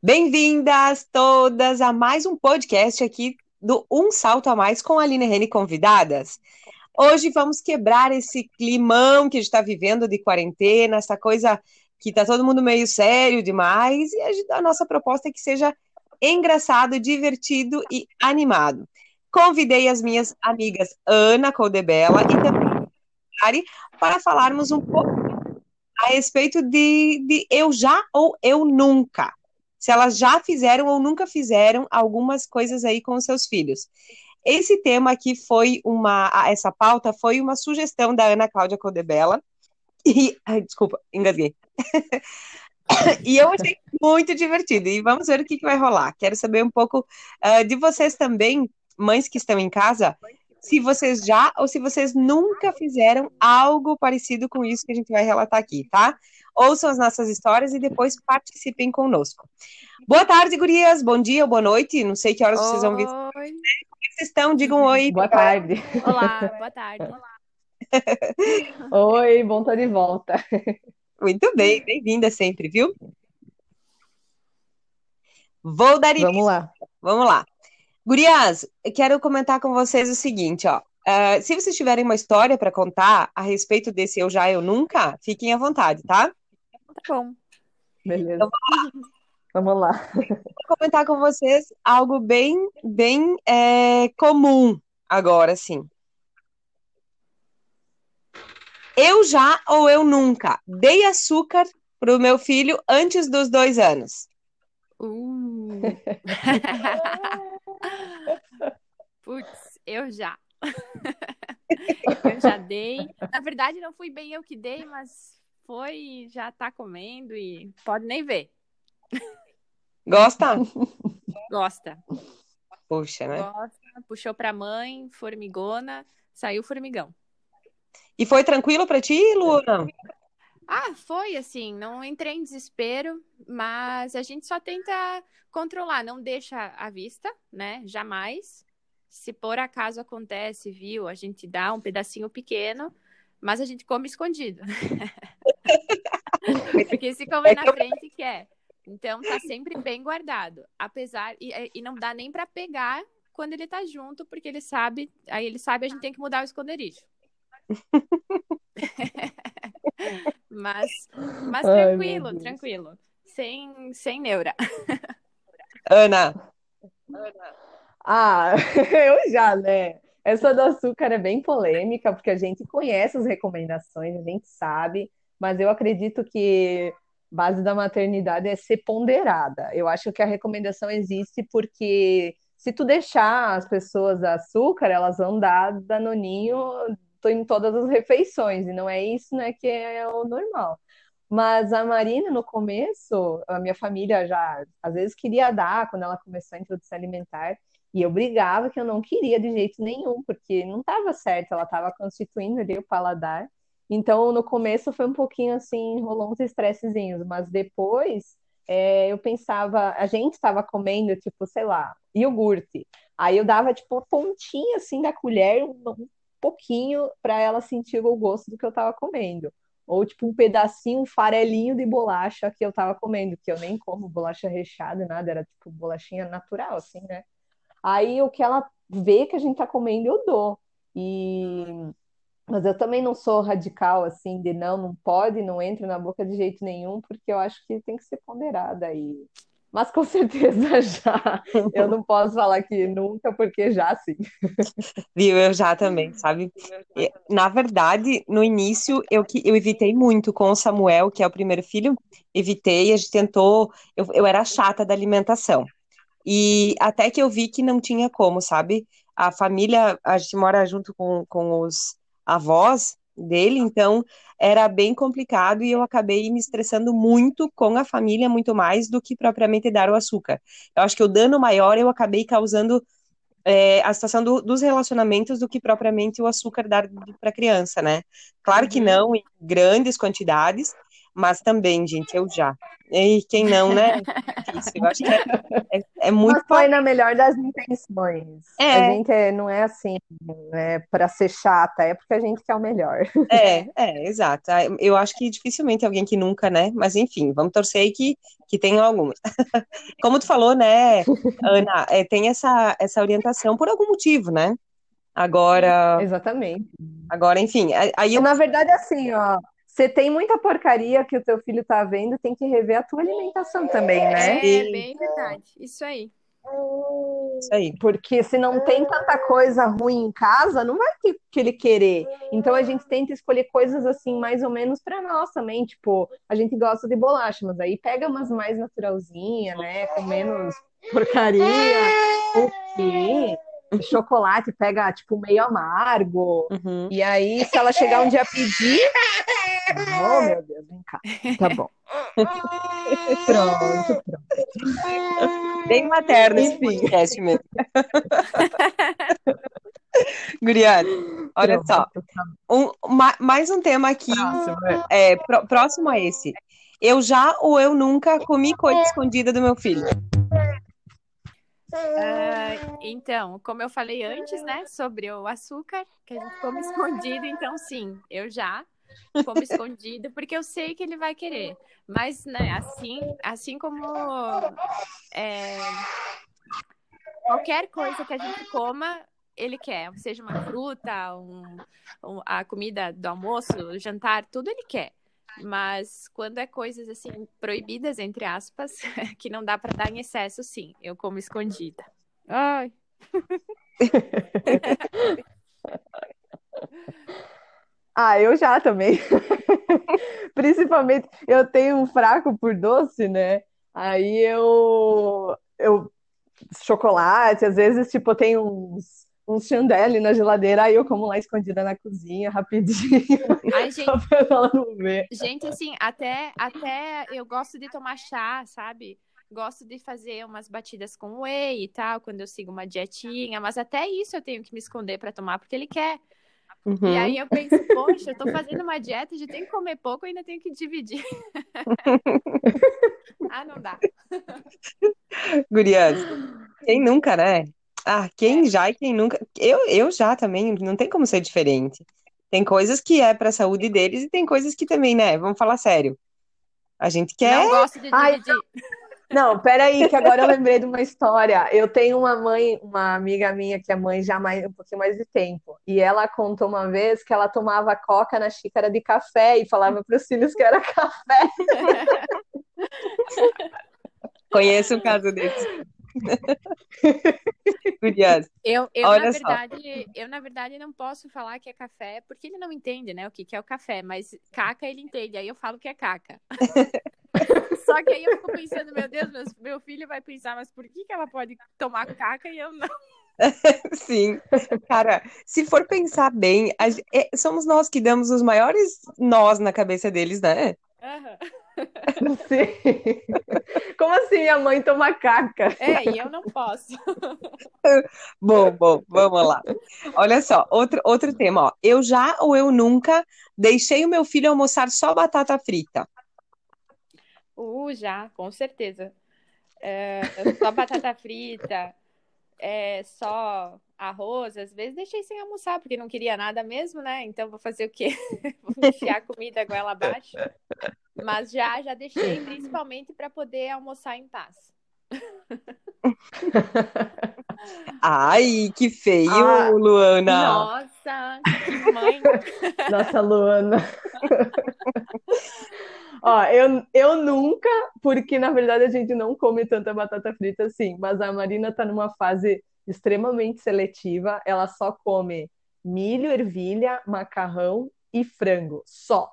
Bem-vindas todas a mais um podcast aqui do Um Salto a Mais com a Aline Rene convidadas. Hoje vamos quebrar esse climão que a gente está vivendo de quarentena, essa coisa que está todo mundo meio sério demais, e a, nossa proposta é que seja engraçado, divertido e animado. Convidei as minhas amigas Ana Coldebella e também Mari para falarmos um pouco a respeito de, de eu já ou eu nunca se elas já fizeram ou nunca fizeram algumas coisas aí com os seus filhos. Esse tema aqui foi uma, essa pauta foi uma sugestão da Ana Cláudia Codebella, e, ai, desculpa, engasguei. e eu achei muito divertido, e vamos ver o que, que vai rolar. Quero saber um pouco uh, de vocês também, mães que estão em casa, se vocês já ou se vocês nunca fizeram algo parecido com isso que a gente vai relatar aqui, tá? Ouçam as nossas histórias e depois participem conosco. Boa tarde, gurias. Bom dia ou boa noite. Não sei que horas oi. vocês vão vir. Oi. Como é vocês estão? Digam oi. Boa tarde. Olá, boa tarde. Olá. oi, bom estar de volta. Muito bem, bem-vinda sempre, viu? Vou dar início. Vamos lá. Vamos lá. Gurias, quero comentar com vocês o seguinte, ó. Uh, se vocês tiverem uma história para contar a respeito desse eu já, eu nunca, fiquem à vontade, tá? Bom. Beleza. Então, vamos lá. Vou comentar com vocês algo bem, bem é, comum agora, sim. Eu já ou eu nunca dei açúcar pro meu filho antes dos dois anos. Uh. Putz, eu já. eu já dei. Na verdade, não fui bem eu que dei, mas foi e já tá comendo e pode nem ver. Gosta? Gosta. Puxa, né? Gosta, puxou pra mãe, formigona, saiu formigão. E foi tranquilo para ti, Luna? Ah, foi assim, não entrei em desespero, mas a gente só tenta controlar, não deixa à vista, né? Jamais. Se por acaso acontece, viu, a gente dá um pedacinho pequeno, mas a gente come escondido. Porque se comer na frente, quer. Então tá sempre bem guardado. Apesar. E, e não dá nem para pegar quando ele tá junto, porque ele sabe. Aí ele sabe a gente tem que mudar o esconderijo. mas mas Ai, tranquilo, tranquilo. Sem, sem neura. Ana. Ah, eu já, né? Essa do açúcar é bem polêmica, porque a gente conhece as recomendações, a gente sabe, mas eu acredito que base da maternidade é ser ponderada. Eu acho que a recomendação existe porque se tu deixar as pessoas açúcar, elas vão dar danoninho em todas as refeições, e não é isso né, que é o normal. Mas a Marina, no começo, a minha família já às vezes queria dar, quando ela começou a introduzir alimentar, e eu brigava que eu não queria de jeito nenhum, porque não estava certo, ela estava constituindo ali o paladar. Então, no começo foi um pouquinho assim, rolou uns estressezinhos, mas depois é, eu pensava, a gente estava comendo, tipo, sei lá, iogurte. Aí eu dava, tipo, pontinha assim da colher, um, um pouquinho, para ela sentir o gosto do que eu estava comendo. Ou, tipo, um pedacinho, um farelinho de bolacha que eu estava comendo, que eu nem como bolacha recheada, nada, era tipo bolachinha natural, assim, né? Aí o que ela vê que a gente tá comendo, eu dou. E mas eu também não sou radical assim de não, não pode, não entra na boca de jeito nenhum, porque eu acho que tem que ser ponderada aí. Mas com certeza já. Eu não posso falar que nunca, porque já sim. Viu, eu já também, sabe? Na verdade, no início, eu, eu evitei muito com o Samuel, que é o primeiro filho, evitei, a gente tentou, eu, eu era chata da alimentação. E até que eu vi que não tinha como, sabe? A família, a gente mora junto com, com os avós dele, então era bem complicado e eu acabei me estressando muito com a família, muito mais do que propriamente dar o açúcar. Eu acho que o dano maior eu acabei causando é, a situação do, dos relacionamentos do que propriamente o açúcar dar para a criança, né? Claro que uhum. não em grandes quantidades, Mas também, gente, eu já. E quem não, né? Eu acho que é, é, é muito. Mas foi na melhor das intenções. É. A gente é, não é assim, é para ser chata, é porque a gente quer o melhor. É, é, exato. Ah, eu acho que dificilmente alguém que nunca, né? Mas enfim, vamos torcer aí que, que tenham algumas. Como tu falou, né, Ana, é, tem essa, essa orientação por algum motivo, né? Agora. Exatamente. Agora, enfim. Aí eu... Na verdade, assim, ó. Você tem muita porcaria que o teu filho tá vendo, tem que rever a tua alimentação também, né? É, bem verdade. Isso aí. Isso aí. Porque se não tem tanta coisa ruim em casa, não vai ter que ele querer. Então a gente tenta escolher coisas assim, mais ou menos para nós também. Tipo, a gente gosta de bolacha, mas aí pega umas mais naturalzinha, né? Com menos porcaria. O quê? Chocolate pega, tipo, meio amargo. Uhum. E aí, se ela chegar um dia a pedir. Oh, meu Deus, vem cá. Tá bom. pronto, pronto. Bem materno esse podcast mesmo. Guriane, olha só. Um, mais um tema aqui, próximo, é, próximo a esse. Eu já ou eu nunca comi coisa escondida do meu filho? Uh, então, como eu falei antes, né, sobre o açúcar, que a gente come escondido, então sim, eu já como escondido, porque eu sei que ele vai querer. Mas, né, assim, assim como é, qualquer coisa que a gente coma, ele quer, seja uma fruta, um, um, a comida do almoço, jantar, tudo ele quer. Mas quando é coisas assim proibidas entre aspas, que não dá para dar em excesso, sim, eu como escondida. Ai. ah, eu já também. Principalmente, eu tenho um fraco por doce, né? Aí eu eu chocolate, às vezes tipo tem uns um chandelle na geladeira, aí eu como lá escondida na cozinha, rapidinho. Ai, gente, ela não ver. Gente, assim, até, até eu gosto de tomar chá, sabe? Gosto de fazer umas batidas com whey e tal, quando eu sigo uma dietinha, mas até isso eu tenho que me esconder para tomar, porque ele quer. Uhum. E aí eu penso, poxa, eu tô fazendo uma dieta, já tenho que comer pouco ainda tenho que dividir. ah, não dá. Gurias, quem nunca, né? Ah, quem já e quem nunca. Eu, eu já também, não tem como ser diferente. Tem coisas que é para a saúde deles e tem coisas que também, né? Vamos falar sério. A gente quer. Não gosto de Ai, dividir. Não, peraí, que agora eu lembrei de uma história. Eu tenho uma mãe, uma amiga minha que é mãe já mais, um pouquinho mais de tempo. E ela contou uma vez que ela tomava coca na xícara de café e falava para os filhos que era café. Conheço um caso desse. Curioso. Eu, eu na verdade, eu, na verdade, não posso falar que é café, porque ele não entende, né, o que, que é o café, mas caca ele entende, aí eu falo que é caca. Só que aí eu fico pensando, meu Deus, meu, meu filho vai pensar, mas por que, que ela pode tomar caca e eu não? Sim, cara, se for pensar bem, é, somos nós que damos os maiores nós na cabeça deles, né? Uhum. Sim. Como assim a mãe toma caca? É, e eu não posso. bom, bom, vamos lá. Olha só, outro, outro tema, ó. Eu já ou eu nunca deixei o meu filho almoçar só batata frita? Uh, já, com certeza. É, só batata frita, é, só arroz, às vezes deixei sem almoçar, porque não queria nada mesmo, né? Então vou fazer o quê? vou enfiar a comida goela abaixo. Mas já, já deixei, principalmente para poder almoçar em paz. Ai, que feio, ah, Luana. Nossa, que mãe. Nossa, Luana. Ó, eu, eu nunca, porque na verdade a gente não come tanta batata frita assim, mas a Marina tá numa fase extremamente seletiva, ela só come milho, ervilha, macarrão e frango, só.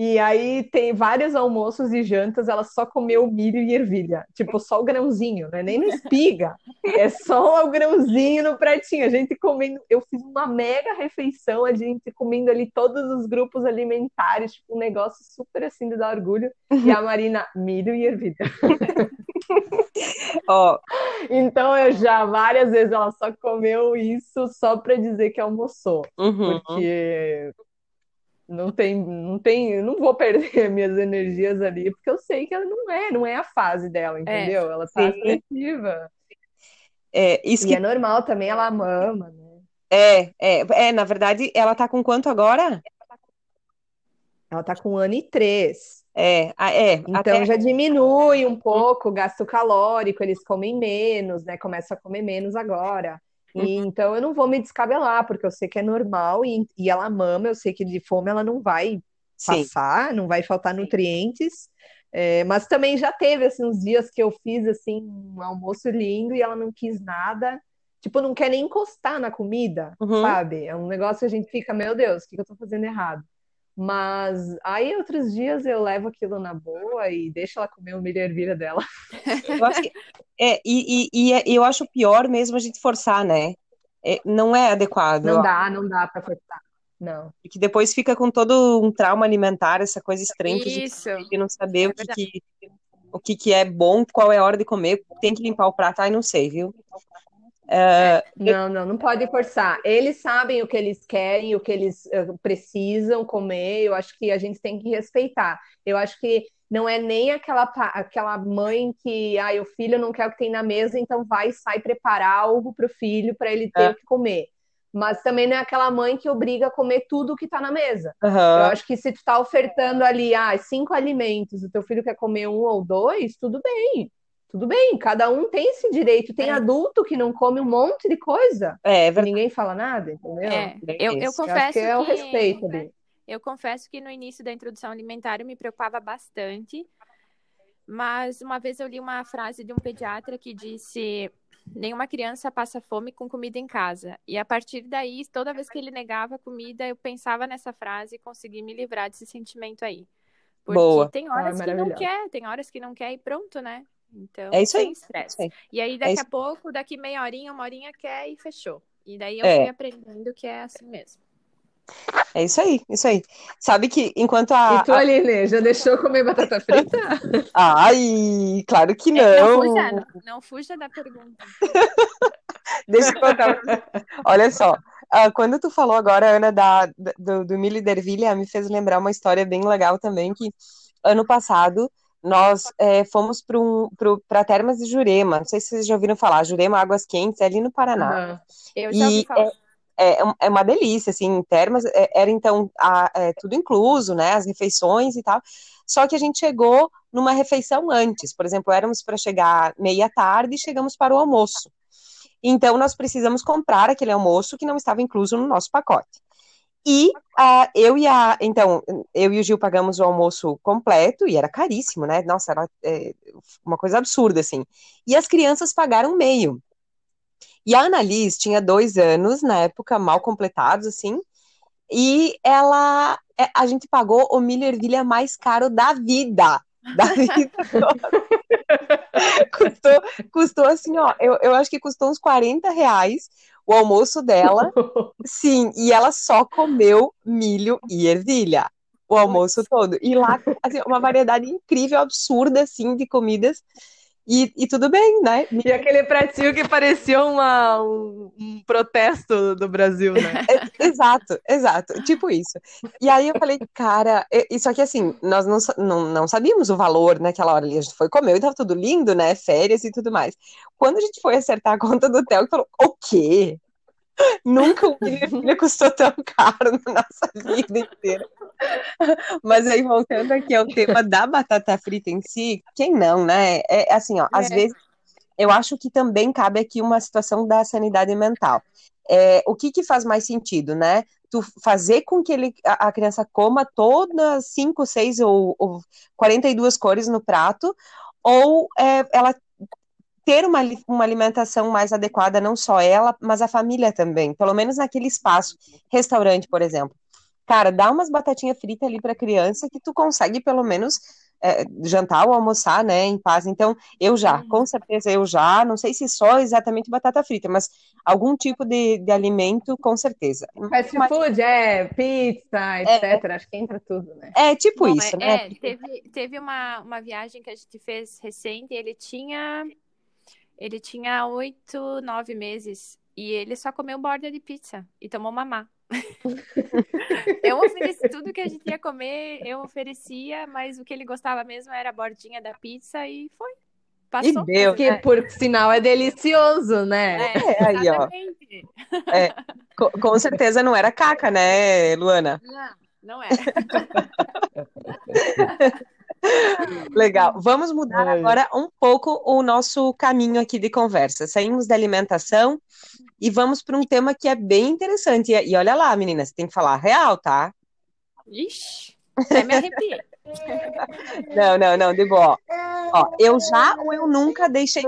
E aí tem vários almoços e jantas, ela só comeu milho e ervilha. Tipo, só o grãozinho, né? Nem no espiga. É só o grãozinho no pratinho. A gente comendo. Eu fiz uma mega refeição, a gente comendo ali todos os grupos alimentares, tipo, um negócio super assim de dar orgulho. E a Marina, milho e ervilha. oh. Então eu já várias vezes ela só comeu isso só para dizer que almoçou. Uhum. Porque Não tem, não tem, não vou perder minhas energias ali, porque eu sei que ela não é, não é a fase dela, entendeu? É, ela tá seletiva. É, isso e que... é normal também, ela mama, né? É, é, é, na verdade, ela tá com quanto agora? Ela tá com um ano e três. É, é. Então até... já diminui um pouco o gasto calórico, eles comem menos, né? Começa a comer menos agora. E, uhum. Então eu não vou me descabelar, porque eu sei que é normal e, e ela mama, eu sei que de fome ela não vai Sim. passar, não vai faltar nutrientes. É, mas também já teve assim, uns dias que eu fiz assim um almoço lindo e ela não quis nada. Tipo, não quer nem encostar na comida, uhum. sabe? É um negócio que a gente fica, meu Deus, o que eu tô fazendo errado? Mas aí outros dias eu levo aquilo na boa e deixo ela comer o milho ervilha dela. Eu acho que, é, e, e, e, é, eu acho pior mesmo a gente forçar, né? É, não é adequado. Não dá, não dá pra forçar. Não. Porque depois fica com todo um trauma alimentar, essa coisa estranha que Isso. a gente não saber é o, que, que, o que, que é bom, qual é a hora de comer, tem que limpar o prato, ai, não sei, viu? Uh, não, não, não pode forçar. Eles sabem o que eles querem, o que eles uh, precisam comer. Eu acho que a gente tem que respeitar. Eu acho que não é nem aquela, aquela mãe que, ah, o filho não quer o que tem na mesa, então vai e sai preparar algo para o filho para ele ter é. o que comer. Mas também não é aquela mãe que obriga a comer tudo que está na mesa. Uhum. Eu acho que se tu está ofertando ali, ah, cinco alimentos, o teu filho quer comer um ou dois, tudo bem tudo bem, cada um tem esse direito. Tem é. adulto que não come um monte de coisa. É, é ninguém fala nada, entendeu? É, eu, eu confesso eu que é o respeito ali. Eu confesso que no início da introdução alimentar eu me preocupava bastante, mas uma vez eu li uma frase de um pediatra que disse: nenhuma criança passa fome com comida em casa. E a partir daí, toda vez que ele negava comida, eu pensava nessa frase e consegui me livrar desse sentimento aí. Porque Boa. tem horas ah, que não quer, tem horas que não quer e pronto, né? Então, é isso aí. sem estresse. E aí, é daqui é a pouco, daqui meia horinha, uma horinha quer e fechou. E daí eu é. fui aprendendo que é assim mesmo. É isso aí, isso aí. Sabe que enquanto a. E tu, Aline, já deixou comer batata frita? Ai, claro que não. É, não, fuja, não, não fuja da pergunta. Deixa eu contar. Olha só, uh, quando tu falou agora, Ana, da, do, do milho de ervilha, me fez lembrar uma história bem legal também, que ano passado nós é, fomos para um, Termas de Jurema. Não sei se vocês já ouviram falar. Jurema Águas Quentes, é ali no Paraná. Uhum. Eu já ouvi falar. É, é, é, uma delícia, assim, Termas é, era então a, é, tudo incluso, né, as refeições e tal, só que a gente chegou numa refeição antes, por exemplo, éramos para chegar meia tarde e chegamos para o almoço, então nós precisamos comprar aquele almoço que não estava incluso no nosso pacote. E uh, eu e a. Então, eu e o Gil pagamos o almoço completo e era caríssimo, né? Nossa, era é, uma coisa absurda, assim. E as crianças pagaram meio. E a Annalise tinha dois anos, na época, mal completados, assim. E ela. É, a gente pagou o milho ervilha mais caro da vida. Da vida custou, custou assim, ó. Eu, eu acho que custou uns 40 reais o almoço dela. sim, e ela só comeu milho e ervilha o almoço todo. E lá, assim, uma variedade incrível, absurda, assim, de comidas. E, e, tudo bem, né? E aquele pratinho que parecia uma, um, um protesto do Brasil, né? É, exato, exato, tipo isso. E aí eu falei, cara, isso aqui assim, nós não, não, não sabíamos o valor naquela hora ali, a gente foi comer e tava tudo lindo, né? Férias e tudo mais. Quando a gente foi acertar a conta do hotel, falou, o quê? Nunca o milho custou tão caro na nossa vida inteira. Mas aí, voltando aqui ao tema da batata frita em si, quem não, né? É assim, ó, é. às vezes eu acho que também cabe aqui uma situação da sanidade mental. É, o que, que faz mais sentido, né? Tu fazer com que ele, a, a criança coma todas cinco, seis ou, ou 42 cores no prato, ou é, ela ter uma, uma alimentação mais adequada, não só ela, mas a família também, pelo menos naquele espaço, restaurante, por exemplo. Cara, dá umas batatinhas fritas ali para criança que tu consegue pelo menos é, jantar ou almoçar, né, em paz. Então, eu já, com certeza eu já, não sei se só exatamente batata frita, mas algum tipo de, de alimento, com certeza. Fast mas... food, é, pizza, etc. É, acho que entra tudo, né? É, tipo Bom, isso, é, né? É, teve, teve uma, uma viagem que a gente fez recente, ele tinha ele tinha oito, nove meses e ele só comeu borda de pizza e tomou mamá. eu ofereci tudo que a gente ia comer, eu oferecia, mas o que ele gostava mesmo era a bordinha da pizza e foi. Passou. E deu, Que, né? por sinal, é delicioso, né? É, É, aí, ó. exatamente. É, co- com certeza não era caca, né, Luana? Não, não é. Legal. Vamos mudar Ai. agora um pouco o nosso caminho aqui de conversa. Saímos da alimentação e vamos para um tema que é bem interessante. E, e olha lá, meninas, tem que falar real, tá? Ixi, até me arrepiei. Não, não, não, de boa. Ó, eu já ou eu nunca deixei.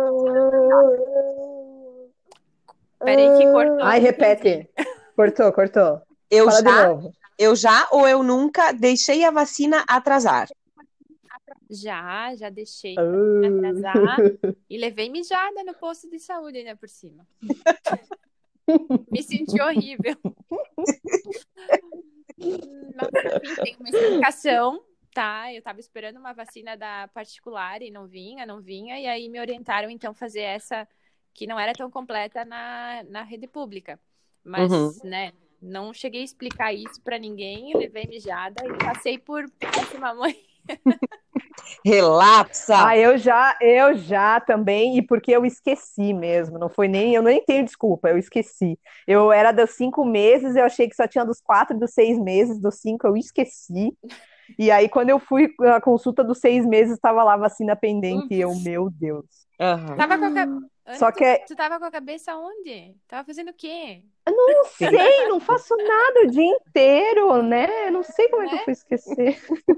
Peraí que cortou. Ai, repete. Cortou, cortou. Eu Fala de já, novo. eu já ou eu nunca deixei a vacina atrasar. Já, já deixei Ah. atrasar e levei mijada no posto de saúde ainda por cima. Me senti horrível. Mas enfim, tem uma explicação, tá? Eu tava esperando uma vacina da particular e não vinha, não vinha, e aí me orientaram então fazer essa que não era tão completa na, na rede pública. Mas, Uhum. né, não cheguei a explicar isso pra ninguém, levei mijada e passei por péssima mãe. Relapsa. Ah, eu já, eu já também, e porque eu esqueci mesmo, não foi nem, eu nem tenho desculpa, eu esqueci. Eu era dos cinco meses, eu achei que só tinha dos quatro, dos seis meses, dos cinco eu esqueci. E aí, quando eu fui à consulta dos seis meses, estava lá a vacina pendente, e eu, meu Deus. Aham. Tava com a cabeça. Só que é- Tu tava com a cabeça onde? Tava fazendo o quê? Não sei, não faço nada o dia inteiro, né? Não sei como é que eu fui esquecer.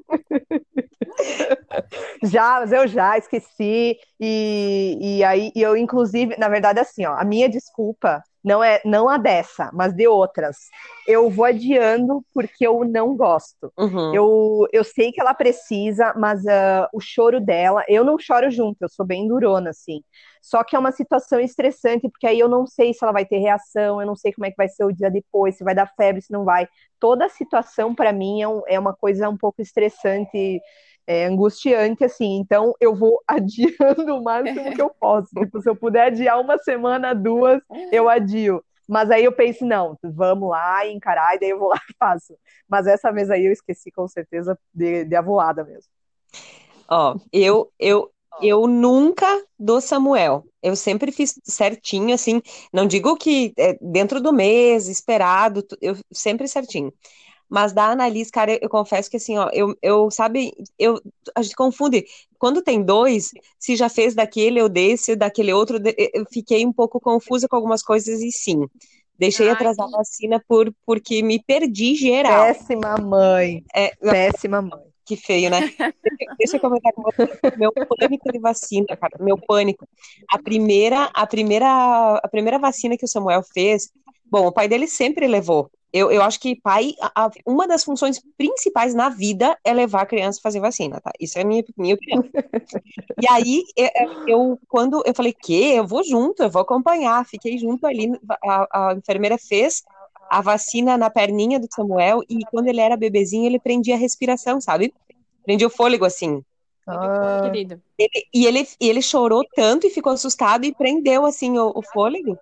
Já, mas eu já esqueci. E, e aí, e eu, inclusive, na verdade, assim, ó, a minha desculpa não é não a dessa, mas de outras. Eu vou adiando porque eu não gosto. Uhum. Eu, eu sei que ela precisa, mas ah, o choro dela, eu não choro junto, eu sou bem durona, assim. Só que é uma situação estressante, porque aí eu não sei se ela vai ter reação, eu não sei como é que vai ser o dia depois, se vai dar febre, se não vai. Toda a situação, para mim, é, um- é uma coisa um pouco estressante, é, angustiante, assim. Então, eu vou adiando o máximo que eu posso. Tipo, se eu puder adiar uma semana, duas, eu adio. Mas aí eu penso, não, vamos lá encarar, e daí eu vou lá e faço. Mas essa vez aí eu esqueci com certeza de, de avoada mesmo. Ó, eu, eu, eu nunca dou Samuel. Eu sempre fiz certinho, assim. Não digo que é, dentro do mês, esperado, eu sempre certinho. Mas da Annalise, cara, eu, confesso que assim, ó, eu, eu sabe, eu, a gente confunde. Quando tem dois, se já fez daquele ou desse, daquele outro, eu fiquei um pouco confusa com algumas coisas e sim. Deixei Ah, atrasar a vacina por, porque me perdi geral. Péssima mãe, É, péssima mãe. que feio, né? Deixa, deixa eu comentar com você. Meu pânico de vacina, cara. Meu pânico. A primeira, a primeira, a primeira vacina que o Samuel fez, bom, o pai dele sempre levou. Eu, eu acho que pai, a- a- uma das funções principais na vida é levar a criança a fazer vacina, tá? Isso é a minha, minha opinião. E aí, eu, eu- quando eu falei que eu vou junto, eu vou acompanhar, fiquei junto ali, a, a enfermeira fez a vacina na perninha do Samuel e quando ele era bebezinho, ele prendia a respiração, sabe? Prendia o fôlego assim. Ah, Querido. Ele- e ele, e ele chorou tanto e ficou assustado e prendeu assim o, o fôlego.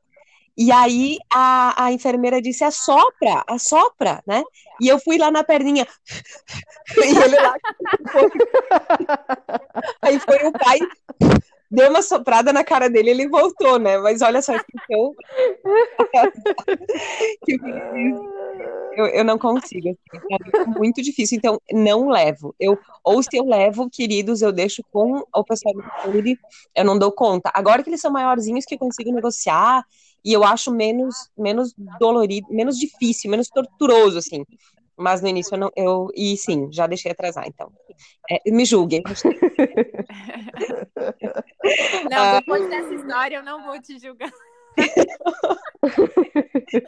E aí a, a enfermeira disse: assopra, assopra, né? E eu fui lá na perninha. E ele lá. Aí foi o pai, deu uma soprada na cara dele ele voltou, né? Mas olha só, então. que eu, eu não consigo. assim? É muito difícil, então não levo. Eu, ou se eu levo, queridos, eu deixo com o pessoal do saúde, eu não dou conta. Agora que eles são maiorzinhos que eu consigo negociar, e eu acho menos, menos dolorido, menos difícil, menos torturoso, assim. Mas no início eu não. Eu, e sim, já deixei atrasar, então. É, me julguem. Não, depois dessa história eu não vou te julgar.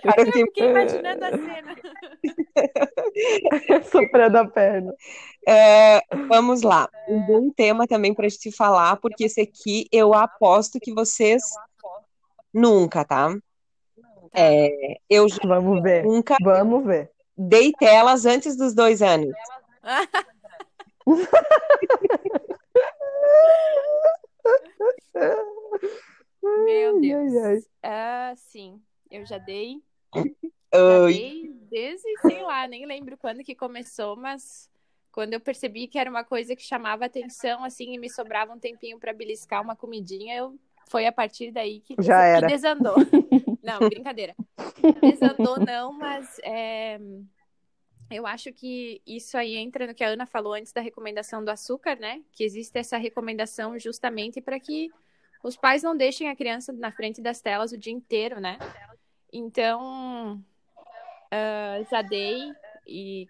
Cara, eu fiquei imaginando a cena. soprando a perna. É, vamos lá. Um bom tema também para a gente falar, porque esse aqui eu aposto que vocês nunca, tá? É, eu já Vamos ver, nunca vamos ver. dei telas antes dos dois anos. Meu Deus. ai, ai. Ah, sim, eu já dei. Já dei desde, sei lá, nem lembro quando que começou, mas quando eu percebi que era uma coisa que chamava atenção, assim, e me sobrava um tempinho para beliscar uma comidinha, eu foi a partir daí que, Já era. que desandou. não, brincadeira. Desandou não, mas é, eu acho que isso aí entra no que a Ana falou antes da recomendação do açúcar, né? Que existe essa recomendação justamente para que os pais não deixem a criança na frente das telas o dia inteiro, né? Então, uh, já dei e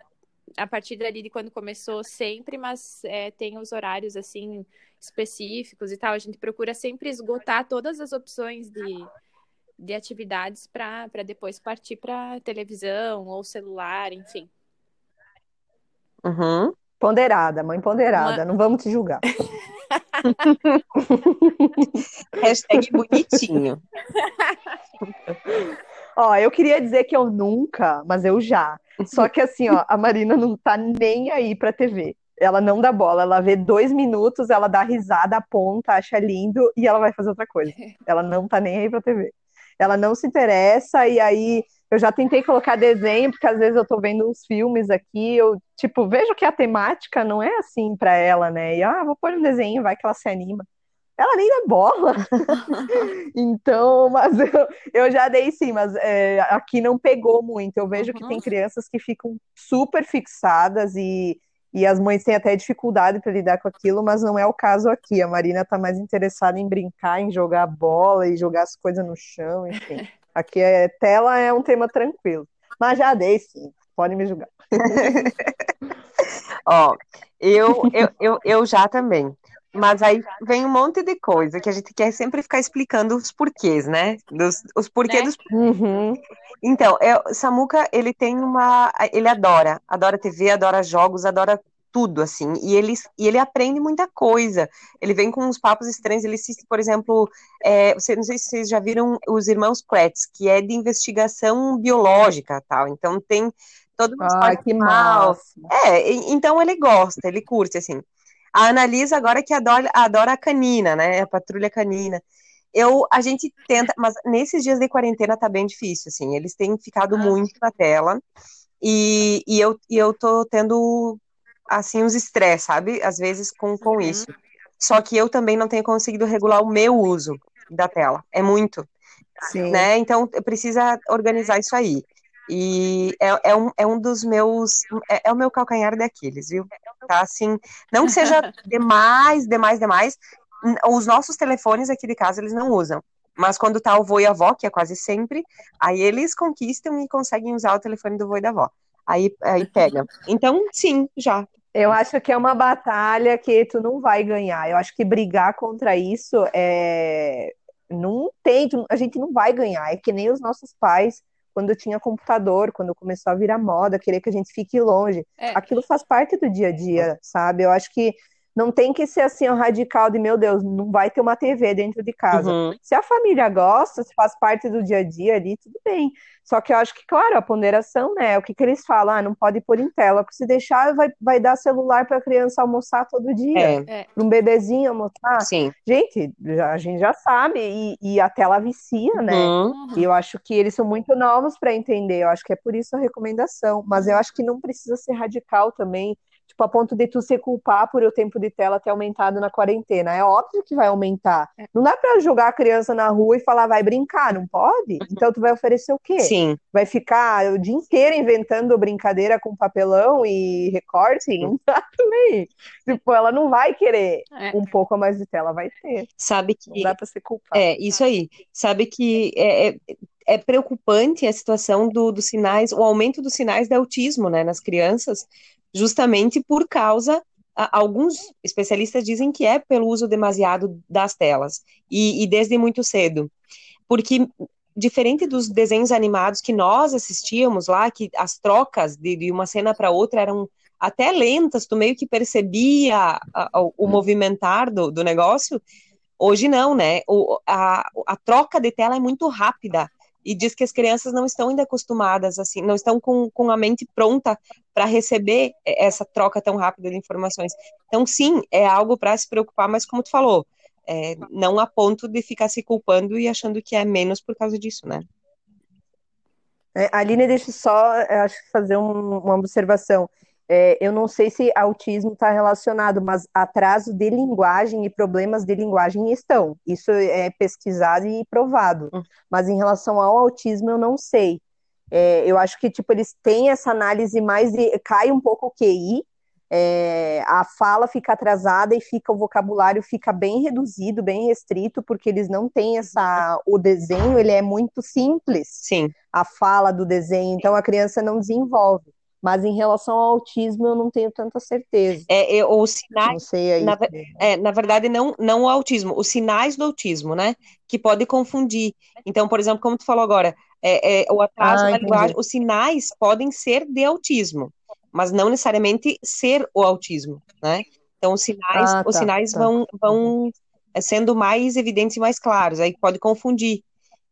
a partir dali de quando começou sempre, mas é, tem os horários assim específicos e tal. A gente procura sempre esgotar todas as opções de, de atividades para depois partir para televisão ou celular, enfim. Uhum. Ponderada, mãe ponderada, Uma... não vamos te julgar. Hashtag bonitinho. Ó, eu queria dizer que eu nunca, mas eu já. Só que assim, ó, a Marina não tá nem aí pra TV. Ela não dá bola, ela vê dois minutos, ela dá risada, aponta, acha lindo e ela vai fazer outra coisa. Ela não tá nem aí pra TV. Ela não se interessa e aí eu já tentei colocar desenho, porque às vezes eu tô vendo uns filmes aqui, eu, tipo, vejo que a temática não é assim para ela, né? E, ah, vou pôr um desenho, vai que ela se anima. Ela nem dá bola. então, mas eu, eu, já dei sim, mas é, aqui não pegou muito. Eu vejo uhum. que tem crianças que ficam super fixadas e, e as mães têm até dificuldade para lidar com aquilo, mas não é o caso aqui. A Marina tá mais interessada em brincar, em jogar bola e jogar as coisas no chão, enfim. Aqui é tela é um tema tranquilo. Mas já dei, sim. Pode me julgar. Ó, eu, eu, eu, eu já também. Mas aí vem um monte de coisa que a gente quer sempre ficar explicando os porquês, né? Dos, os porquês né? dos. Uhum. Então, eu, Samuca, ele tem uma. Ele adora, adora TV, adora jogos, adora tudo, assim, e ele, e ele aprende muita coisa. Ele vem com uns papos estranhos, ele assiste, por exemplo, é, você, não sei se vocês já viram os Irmãos Kretz, que é de investigação biológica, tal, então tem todo um ah, que mal. É, então ele gosta, ele curte, assim. A Analisa agora que adora, adora a canina, né, a patrulha canina. Eu, a gente tenta, mas nesses dias de quarentena tá bem difícil, assim, eles têm ficado ah. muito na tela, e, e, eu, e eu tô tendo assim, uns estresse, sabe? Às vezes com, com uhum. isso. Só que eu também não tenho conseguido regular o meu uso da tela. É muito. Sim. Né? Então, precisa organizar isso aí. E é, é, um, é um dos meus. É, é o meu calcanhar daqueles, viu? Tá assim. Não que seja demais, demais, demais. Os nossos telefones aqui de casa eles não usam. Mas quando tá o vô e a avó, que é quase sempre, aí eles conquistam e conseguem usar o telefone do vô e da avó. Aí, aí pega. Então, sim, já. Eu acho que é uma batalha que tu não vai ganhar. Eu acho que brigar contra isso é. Não tem, a gente não vai ganhar. É que nem os nossos pais, quando tinha computador, quando começou a virar moda, querer que a gente fique longe. É. Aquilo faz parte do dia a dia, sabe? Eu acho que não tem que ser assim, um radical de, meu Deus, não vai ter uma TV dentro de casa. Uhum. Se a família gosta, se faz parte do dia a dia ali, tudo bem. Só que eu acho que, claro, a ponderação, né? O que, que eles falam? Ah, não pode pôr em tela, porque se deixar, vai, vai dar celular para a criança almoçar todo dia. É. é. Para um bebezinho almoçar. Sim. Gente, já, a gente já sabe, e, e a tela vicia, né? Uhum. E eu acho que eles são muito novos para entender. Eu acho que é por isso a recomendação. Mas eu acho que não precisa ser radical também tipo, a ponto de tu se culpar por o tempo de tela ter aumentado na quarentena. É óbvio que vai aumentar. É. Não dá para jogar a criança na rua e falar, vai brincar, não pode? Uhum. Então tu vai oferecer o quê? Sim. Vai ficar o dia inteiro inventando brincadeira com papelão e recorte? Não dá também. Tipo, ela não vai querer é. um pouco a mais de tela, vai ter. Sabe que. Não dá pra ser culpado. É, isso aí. Sabe que é, é é preocupante a situação do, dos sinais, o aumento dos sinais de autismo, né, nas crianças, justamente por causa alguns especialistas dizem que é pelo uso demasiado das telas e, e, desde muito cedo, porque diferente dos desenhos animados que nós assistíamos lá, que as trocas de, de uma cena para outra eram até lentas, tu meio que percebia a, a, o movimentar do, do negócio. Hoje não, né? O, a, a troca de tela é muito rápida e diz que as crianças não estão ainda acostumadas, assim, não estão com, com a mente pronta para receber essa troca tão rápida de informações. Então, sim, é algo para se preocupar, mas como tu falou, é, não a ponto de ficar se culpando e achando que é menos por causa disso, né? É, Aline, deixa eu só acho, fazer um, uma observação. É, eu não sei se autismo está relacionado, mas atraso de linguagem e problemas de linguagem estão. Isso é pesquisado e provado. Hum. Mas em relação ao autismo, eu não sei. É, eu acho que tipo eles têm essa análise mais de cai um pouco o QI, é, a fala fica atrasada e fica o vocabulário fica bem reduzido, bem restrito, porque eles não têm essa o desenho, ele é muito simples. Sim. A fala do desenho, então a criança não desenvolve. Mas em relação ao autismo, eu não tenho tanta certeza. É, é os sinais. Não sei aí. Na, é, na verdade, não, não o autismo, os sinais do autismo, né? Que pode confundir. Então, por exemplo, como tu falou agora, é, é o atraso ah, na linguagem, os sinais podem ser de autismo mas não necessariamente ser o autismo, né? Então, os sinais, ah, tá, os sinais tá. vão, vão eh, sendo mais evidentes e mais claros, aí pode confundir.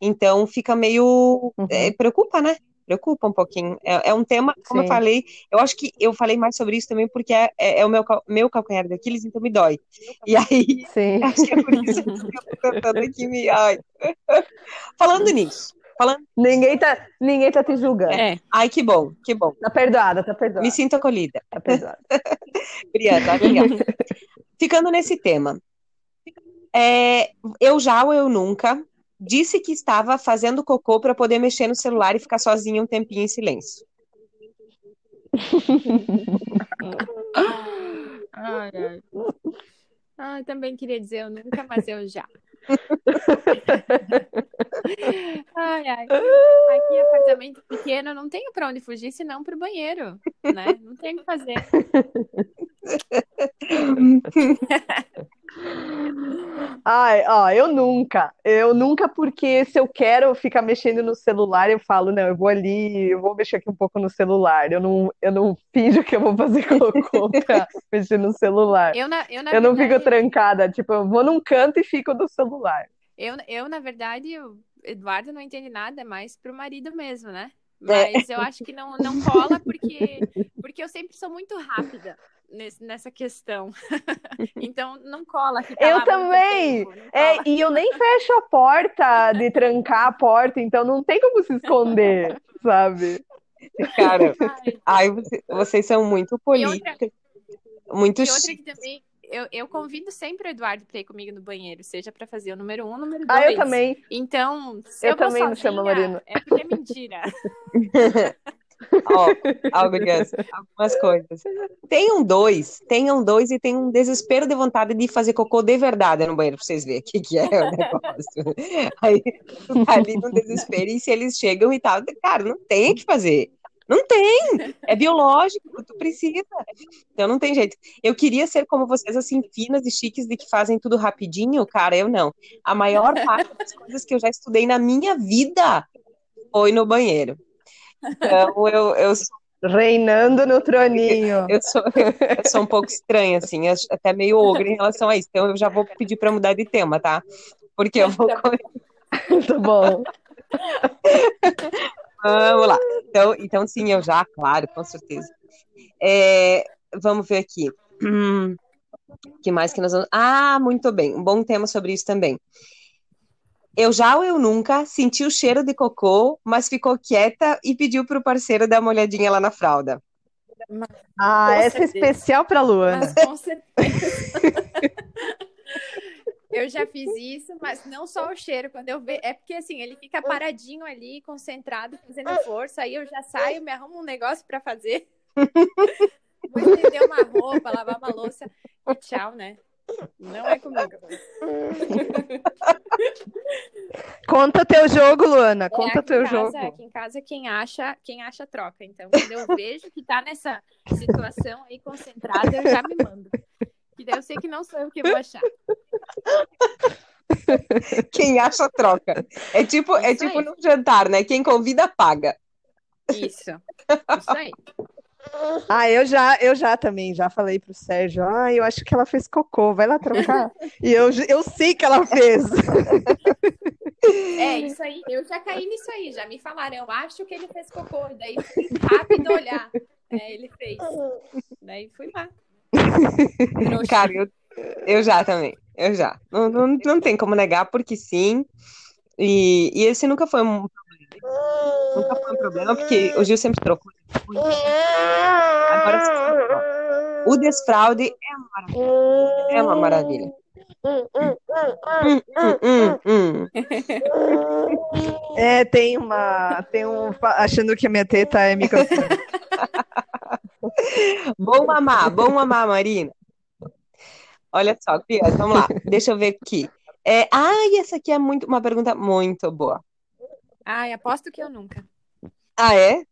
Então, fica meio. Uhum. É, preocupa, né? Preocupa um pouquinho. É, é um tema, como Sim. eu falei, eu acho que eu falei mais sobre isso também porque é, é, é o meu, meu calcanhar daqueles, então me dói. E aí, Sim. acho que é por isso que eu tô tentando aqui me. Ai. Falando nisso, falando. Ninguém tá, ninguém tá te julgando. É. Ai, que bom, que bom. Tá perdoada, tá perdoada. Me sinto acolhida. Tá perdoada. obrigada, obrigada. Ficando nesse tema. É, eu já ou eu nunca disse que estava fazendo cocô para poder mexer no celular e ficar sozinha um tempinho em silêncio. ai, ai. ai, também queria dizer eu nunca, mas eu já ai, ai. Aqui, apartamento pequeno, não tenho para onde fugir senão para o banheiro, né? Não tem o que fazer. Ai, ó, eu nunca. Eu nunca, porque se eu quero ficar mexendo no celular, eu falo, não, eu vou ali, eu vou mexer aqui um pouco no celular. Eu não, eu não finjo que eu vou fazer cocô pra mexer no celular. Eu, na, eu, na eu não fico trancada, tipo, eu vou num canto e fico no celular. Eu, eu na verdade, o Eduardo não entende nada, é mais pro marido mesmo, né? É. Mas eu acho que não, não cola porque, porque eu sempre sou muito rápida nesse, nessa questão. então não cola. Eu também. Tempo, é, e eu nem fecho a porta de trancar a porta, então não tem como se esconder, sabe? Cara, ai, vocês são muito políticos. Muito e outra que também eu, eu convido sempre o Eduardo para ir comigo no banheiro, seja para fazer o número um, o número dois. Ah, eu também. Então, se eu, eu também sozinha, me chamo Marina. É porque é mentira. Ó, algumas, algumas coisas. Tenham dois, tenham dois e tem um desespero de vontade de fazer cocô de verdade no banheiro, pra vocês verem o que, que é o negócio. Aí, tá ali no desespero, e se eles chegam e tal, cara, não tem o que fazer. Não tem, é biológico, tu precisa. Então não tem jeito. Eu queria ser como vocês, assim, finas e chiques de que fazem tudo rapidinho, cara, eu não. A maior parte das coisas que eu já estudei na minha vida foi no banheiro. Então eu, eu sou... Reinando no troninho. Eu sou, eu sou um pouco estranha, assim, até meio ogre em relação a isso. Então eu já vou pedir para mudar de tema, tá? Porque eu vou. Muito bom. Vamos lá. Então, então, sim, eu já, claro, com certeza. É, vamos ver aqui. Hum, que mais que nós vamos. Ah, muito bem. Um bom tema sobre isso também. Eu já ou eu nunca senti o cheiro de cocô, mas ficou quieta e pediu para o parceiro dar uma olhadinha lá na fralda. Ah, essa é especial para Luana. Mas, com certeza. Eu já fiz isso, mas não só o cheiro. Quando eu vejo. É porque assim, ele fica paradinho ali, concentrado, fazendo força. Aí eu já saio, me arrumo um negócio para fazer. Vou estender uma roupa, lavar uma louça e tchau, né? Não é comigo. Conta teu jogo, Luana. É, Conta é, teu casa, jogo. Aqui em casa, quem acha, quem acha troca. Então, quando eu vejo que tá nessa situação aí concentrada, eu já me mando. Que daí eu sei que não sou eu que vou achar. Quem acha troca. É tipo, é tipo no jantar, né? Quem convida paga. Isso. Isso aí. Ah, eu já, eu já também, já falei pro Sérgio, ah, eu acho que ela fez cocô, vai lá trocar. e eu, eu sei que ela fez. É, isso aí, eu já caí nisso aí, já me falaram, eu acho que ele fez cocô, daí fui rápido olhar. É, ele fez. Daí fui lá. Cara, eu, eu já também. Eu já. Não, não, não tem como negar, porque sim. E, e esse nunca foi um. Nunca foi um problema, porque o Gil sempre trocou. Agora sim, o desfraude é uma maravilha. É uma maravilha. Hum, hum, hum, é, tem uma. Tem um. Achando que a minha teta é microfone. bom mamar, bom mamar, Marina. Olha só, criança, vamos lá. Deixa eu ver aqui. É, ai, essa aqui é muito, uma pergunta muito boa. Ai, aposto que eu nunca. Ah, é?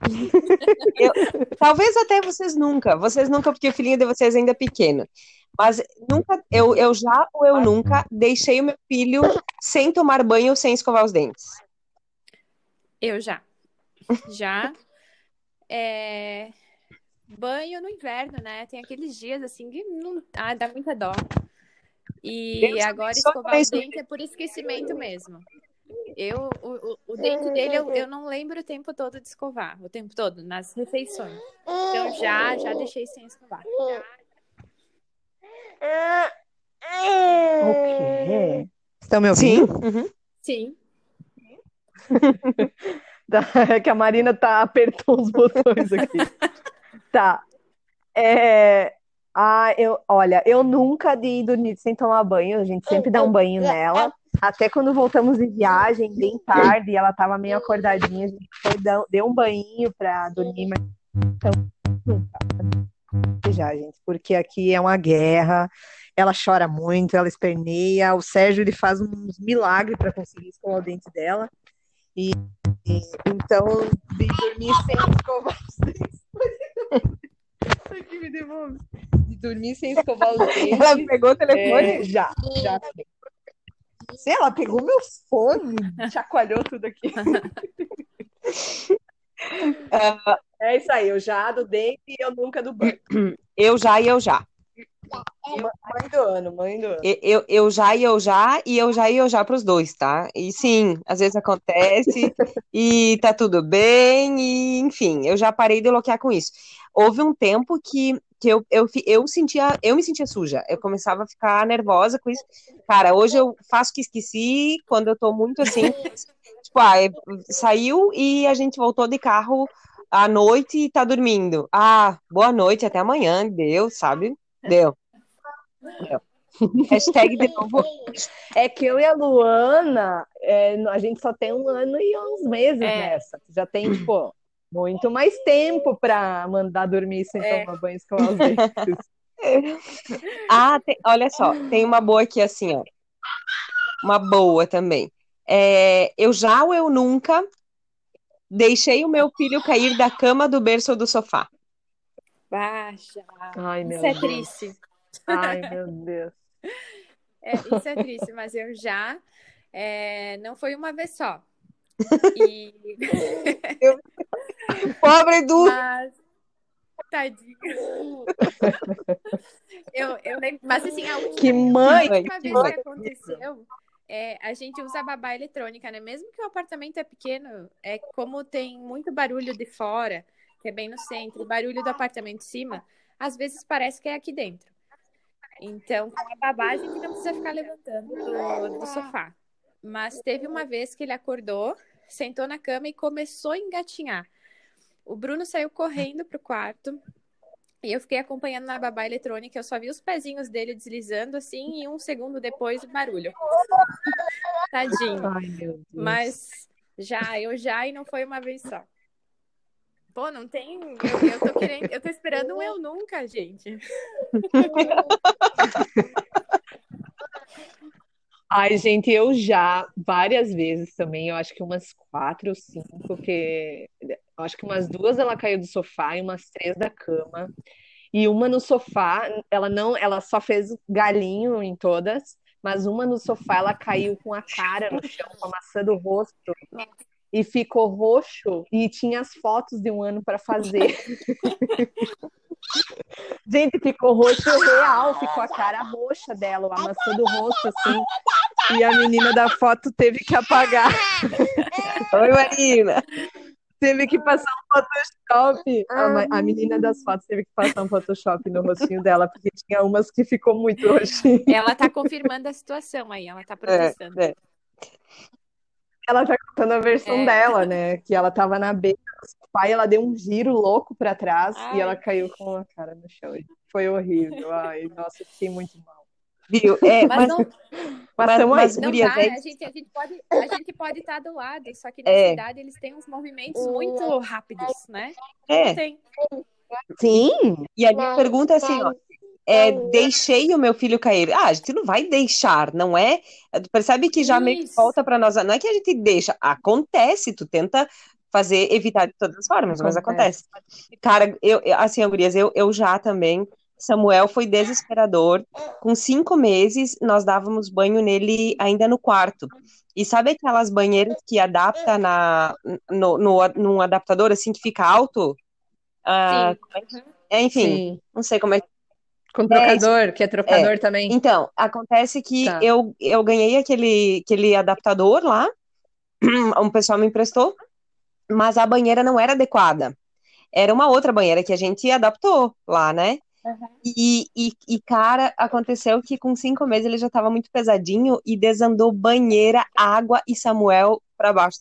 eu, talvez até vocês nunca. Vocês nunca, porque o filhinho de vocês ainda é pequeno. Mas nunca, eu, eu já ou eu nunca deixei o meu filho sem tomar banho, sem escovar os dentes. Eu já. Já. É... Banho no inverno, né? Tem aqueles dias assim que não... ah, dá muita dó. E Deus agora escovar o dente é por esquecimento mesmo. Eu, o, o, dente dele, eu, eu não lembro o tempo todo de escovar, o tempo todo, nas refeições. Então já, já deixei sem escovar. O quê? Estão me ouvindo? Sim. Uhum. Sim. Tá, é que a Marina tá apertou os botões aqui. tá. É, ah, eu, olha, eu nunca de dormir sem tomar banho, a gente sempre dá um banho nela. Até quando voltamos de viagem, bem tarde, ela tava meio acordadinha, a gente foi, deu um banho pra dormir, mas então, já, gente, porque aqui é uma guerra. Ela chora muito, ela esperneia. O Sérgio ele faz uns milagres para conseguir escovar o dente dela. E, e então, de dormir sem escovar os dentes. Aqui me devolve. De dormir sem escovar os dentes. Ela pegou o telefone? É, já, já. Sei, ela pegou meu fone, chacoalhou tudo aqui. Uh, é isso aí, eu já do dente e eu nunca do banco. Eu já e eu já. Mãe do ano, mãe do ano. Eu, eu já e eu já, e eu já e eu já para os dois, tá? E sim, às vezes acontece, e tá tudo bem, e enfim, eu já parei de bloquear com isso. Houve um tempo que, que eu, eu, eu sentia, eu me sentia suja, eu começava a ficar nervosa com isso. Cara, hoje eu faço que esqueci, quando eu tô muito assim, tipo, ah, saiu e a gente voltou de carro à noite e tá dormindo. Ah, boa noite, até amanhã, deu, sabe? Deu. Deu. Hashtag de novo. É que eu e a Luana, é, a gente só tem um ano e uns meses é. nessa. Já tem, tipo, muito mais tempo para mandar dormir sem é. tomar banho escovar os dentes. ah, tem, olha só, tem uma boa aqui assim, ó. Uma boa também. É, eu já ou eu nunca deixei o meu filho cair da cama, do berço ou do sofá. Baixa. Ai, meu isso é Deus. é triste. Ai, meu Deus. É, isso é triste, mas eu já. É, não foi uma vez só. E... Pobre Edu! Mas... Tadinho. eu, eu lembro... Mas assim, a última, que mãe, a última vez que aconteceu é, a gente usa babá eletrônica, né? Mesmo que o apartamento é pequeno, é como tem muito barulho de fora, que é bem no centro, o barulho do apartamento de cima, às vezes parece que é aqui dentro. Então, com a babá, a gente não precisa ficar levantando do, do sofá. Mas teve uma vez que ele acordou, sentou na cama e começou a engatinhar. O Bruno saiu correndo pro quarto, e eu fiquei acompanhando na babá eletrônica, eu só vi os pezinhos dele deslizando assim, e um segundo depois o barulho. Tadinho. Ai, meu Deus. Mas já, eu já, e não foi uma vez só. Pô, não tem. Eu, eu tô querendo. Eu tô esperando um eu nunca, gente. Ai, gente, eu já várias vezes também, eu acho que umas quatro ou cinco, porque acho que umas duas ela caiu do sofá e umas três da cama. E uma no sofá, ela não, ela só fez galinho em todas, mas uma no sofá ela caiu com a cara no chão, com a maçã do rosto e ficou roxo e tinha as fotos de um ano para fazer. Gente, ficou roxo real, ficou a cara roxa dela, a maçã do rosto, assim. E a menina da foto teve que apagar. Oi, Marina. Teve que passar um Photoshop. A, a, menina das fotos teve que passar um Photoshop no rostinho dela, porque tinha umas que ficou muito roxinha. Ela tá confirmando a situação aí, ela tá protestando. É, é. ela tá contando a versão É. dela, né? Que ela tava na beira do sofá e ela deu um giro louco pra trás Ai. e ela caiu com a cara no chão. Foi horrível. Ai, nossa, eu fiquei muito mal. Viu? É, Mas mas, não, Mas mas- não Gurias, dá, é né? A gente, a gente pode a gente pode estar do lado, só que na É. cidade eles têm uns movimentos muito rápidos, né? é. Tem. Sim, E a minha pergunta é assim, ó. É, deixei o meu filho cair. Ah, a gente não vai deixar, não é? Tu percebe que já meio que Isso. volta para nós. Não é que a gente deixa, acontece, tu tenta fazer, evitar de todas as formas, mas acontece. Cara, eu, eu- assim, ó, gurias, eu, eu já também. Samuel foi desesperador. Com cinco meses, nós dávamos banho nele ainda no quarto. E sabe aquelas banheiras que adapta na, no, no, num adaptador assim que fica alto? Ah, Sim. é, enfim, sim. não sei como é Com trocador, que é trocador também. então, acontece que Tá. eu, eu ganhei aquele, aquele adaptador lá, um pessoal me emprestou, mas a banheira não era adequada. Era uma outra banheira que a gente adaptou lá, né? Uhum. E, e, e, cara, aconteceu que com cinco meses ele já estava muito pesadinho e desandou banheira, água e Samuel para baixo.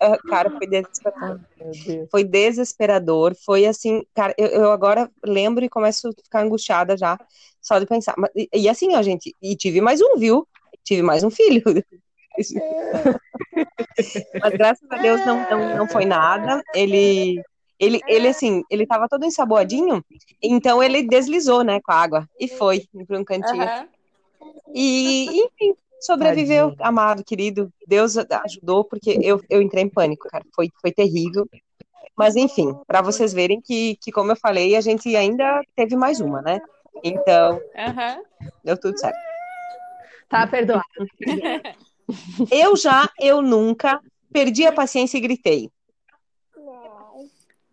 Ah, Cara, foi desesperador. Foi desesperador, foi assim, cara, eu, eu agora lembro e começo a ficar angustiada já, só de pensar. E, e assim, ó, gente, e tive mais um, viu? Tive mais um filho. Mas graças a Deus não, não, não foi nada. Ele, ele, ele assim, ele tava todo ensaboadinho, então ele deslizou, né, com a água e foi para um cantinho. Aham. E, enfim, sobreviveu, Tadinho. amado, querido. Deus ajudou, porque eu, eu entrei em pânico, cara. Foi, foi terrível. Mas, enfim, para vocês verem que, que, como eu falei, a gente ainda teve mais uma, né? Então, Aham. deu tudo certo. Tá perdoado. Eu já, eu nunca perdi a paciência e gritei.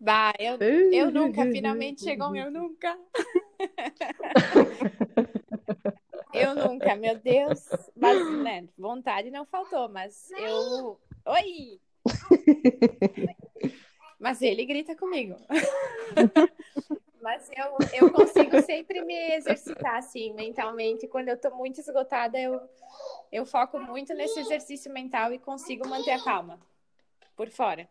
Bah, eu, eu nunca, finalmente chegou meu nunca. Eu nunca, meu Deus. Mas, né, vontade não faltou, mas eu. Oi! Mas ele grita comigo. Mas eu, eu consigo sempre me exercitar, assim, mentalmente. Quando eu tô muito esgotada, eu, eu foco muito nesse exercício mental e consigo manter a calma. Por fora.